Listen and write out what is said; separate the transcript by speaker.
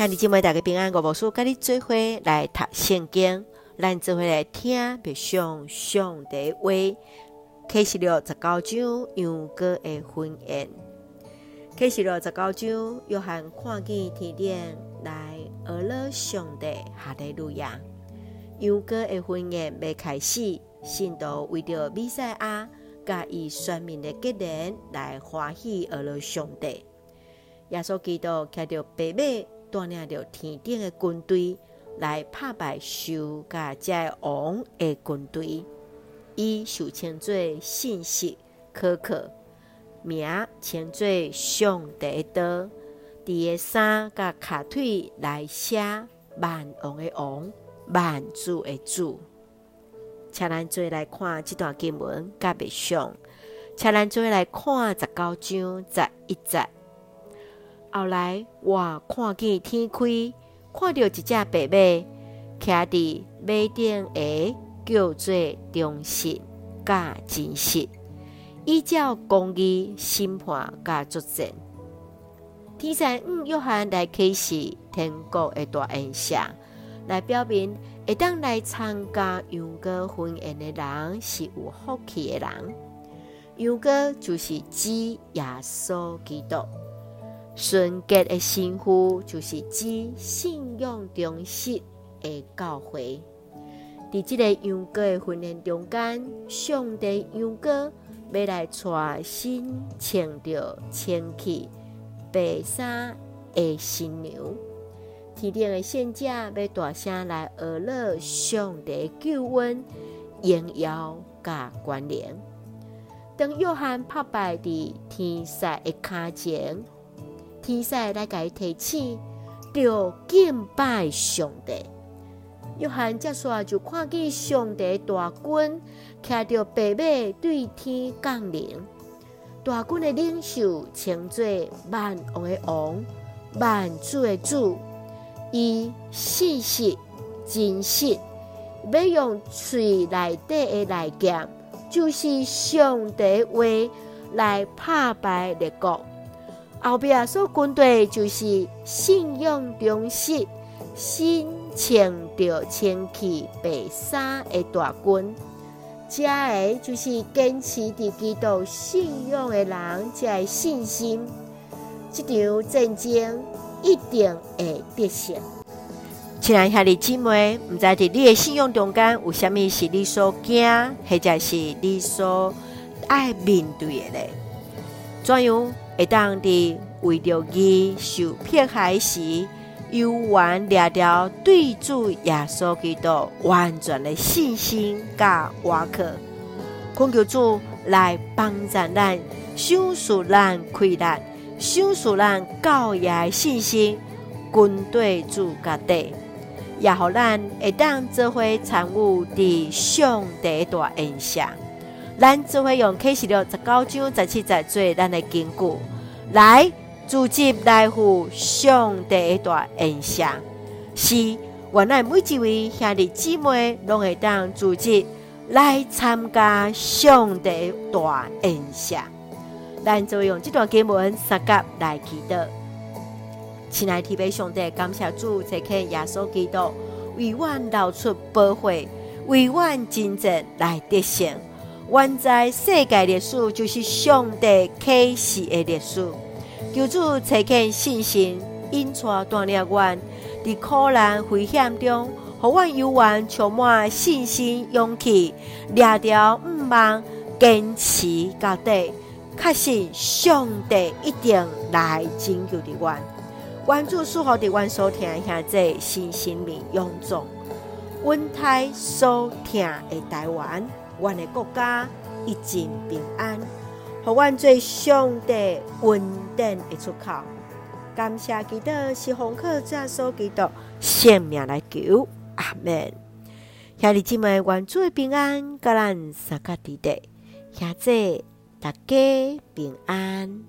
Speaker 1: 兄弟姊妹大家平安，我无事跟你做伙来读圣经，咱做伙来听别上上帝话。启示录十九章羊羔的婚宴。启示录十九章，约翰看见天顶来俄勒上帝哈利路亚。羊羔的婚宴未开始，信徒为着弥赛亚，甲伊选民的结连来欢喜俄勒上帝。耶稣基督骑着白马。带领着天顶的军队来打败兽甲遮王的军队，伊受称作信息可靠，名称作上帝道，伫个衫甲骹腿来写万王的王，万主的主。请咱做来看这段经文，甲别上，请咱做来看十九章十一节。后来我看见天开，看到一只白马，骑伫马顶的，叫做忠实甲真实，依照公义审判甲作证。天使五约翰来启示天国的大恩赏，来表明会当来参加羊羔婚宴的人是有福气的人。羊羔就是指耶稣基督。纯洁的新妇就是指信仰忠实的教会。在这个羊羔的婚宴中间，上帝羊羔要来带新穿着清气白衫的新娘。天顶的圣者要大声来俄勒上帝的救恩、荣耀甲关联。当约翰拍败在天使的脚前。天使来给伊提醒，着敬拜上帝。约翰接续就看见上帝大军骑着白马对天降临。大军的领袖称作万王的王、万主的主。伊信实真实，要用嘴内底的来讲，就是上帝话来拍败列国。后边所军队就是信用忠实、身穿着清气白衫的大军，这个就是坚持伫基督信仰的人，才会信心。这场战争一定会得胜。亲爱兄弟姊妹，毋知伫你的信仰中间有啥物是你所惊，或者是你所爱面对的呢？怎样？会当伫为着伊受迫害时，犹原掠着对主耶稣基督完全的信心甲依靠，恳求主来帮助咱，赏赐咱快乐，赏赐咱教义的信心，军队主家底，也互咱会当做伙参与伫上帝大恩下。咱只会用启示录十九章十七节做咱的根据，来组织来赴上帝大恩赏。是，原来每一位兄弟姊妹拢会当组织来参加上帝大恩赏。咱就用这段经文三甲来祈祷。亲爱的天父上帝，感谢主赐给耶稣基督为我流出宝血，为我真正来得胜。原在世界历史就是上帝启示的历史。求主赐给信心，引带锻炼我，在苦难危险中，互我永远充满信心、勇气，抓着毋忘，坚持到底，确信上帝一定来拯救的我。愿主赐福的阮所听下这新生命永壮，阮太所听的台湾。阮的国家一尽平安，互阮做上帝稳定的出口。感谢基督是红客耶稣基督性命来求，阿门。兄弟姊妹，愿主的平安，甲咱三脚地带，下这大家平安。